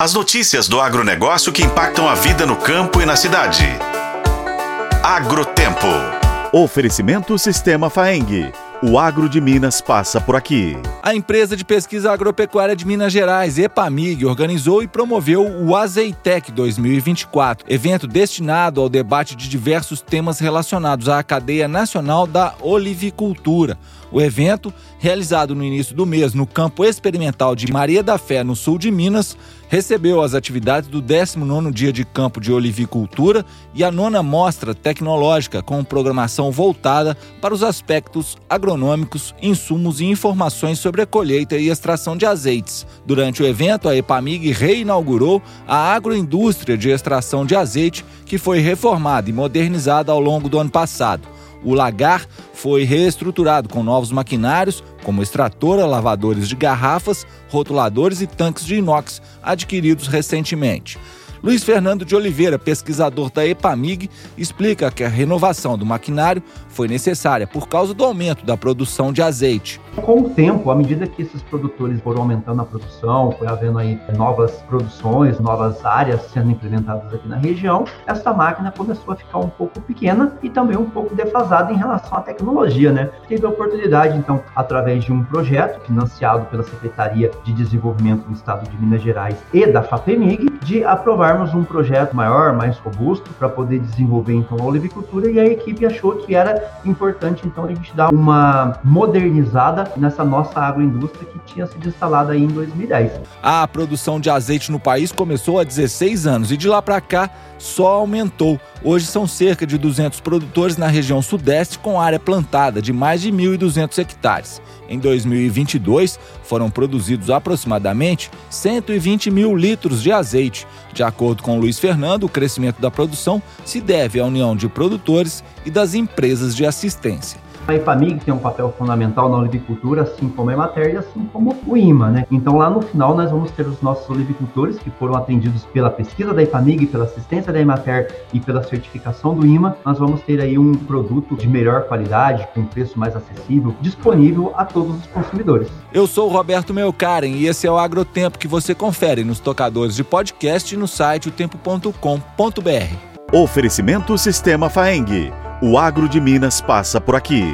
As notícias do agronegócio que impactam a vida no campo e na cidade. Agrotempo. Oferecimento Sistema Faeng. O agro de Minas passa por aqui. A empresa de pesquisa agropecuária de Minas Gerais, EPAMIG, organizou e promoveu o Azeitec 2024, evento destinado ao debate de diversos temas relacionados à cadeia nacional da olivicultura. O evento, realizado no início do mês no campo experimental de Maria da Fé, no sul de Minas, recebeu as atividades do 19º dia de campo de olivicultura e a nona mostra tecnológica com programação voltada para os aspectos agronômicos, insumos e informações sobre a colheita e extração de azeites. Durante o evento, a Epamig reinaugurou a agroindústria de extração de azeite, que foi reformada e modernizada ao longo do ano passado. O lagar foi reestruturado com novos maquinários, como extratora, lavadores de garrafas, rotuladores e tanques de inox adquiridos recentemente. Luiz Fernando de Oliveira, pesquisador da EPAMIG, explica que a renovação do maquinário foi necessária por causa do aumento da produção de azeite. Com o tempo, à medida que esses produtores foram aumentando a produção, foi havendo aí novas produções, novas áreas sendo implementadas aqui na região, essa máquina começou a ficar um pouco pequena e também um pouco defasada em relação à tecnologia, né? Teve a oportunidade, então, através de um projeto financiado pela Secretaria de Desenvolvimento do Estado de Minas Gerais e da FAPEMIG, de aprovarmos um projeto maior, mais robusto, para poder desenvolver então a olivicultura e a equipe achou que era importante então a gente dar uma modernizada nessa nossa agroindústria que tinha sido instalada aí em 2010. A produção de azeite no país começou há 16 anos e de lá para cá só aumentou. Hoje são cerca de 200 produtores na região sudeste com área plantada de mais de 1.200 hectares. Em 2022, foram produzidos aproximadamente 120 mil litros de azeite. De acordo com Luiz Fernando, o crescimento da produção se deve à união de produtores e das empresas de assistência. A IFAMIG tem um papel fundamental na olivicultura, assim como a Emater e assim como o IMA, né? Então lá no final nós vamos ter os nossos olivicultores que foram atendidos pela pesquisa da IFAMIG, pela assistência da Emater e pela certificação do IMA. Nós vamos ter aí um produto de melhor qualidade, com preço mais acessível, disponível a todos os consumidores. Eu sou o Roberto Melkaren e esse é o Agrotempo que você confere nos tocadores de podcast e no site otempo.com.br. Oferecimento Sistema Faeng. O agro de Minas passa por aqui.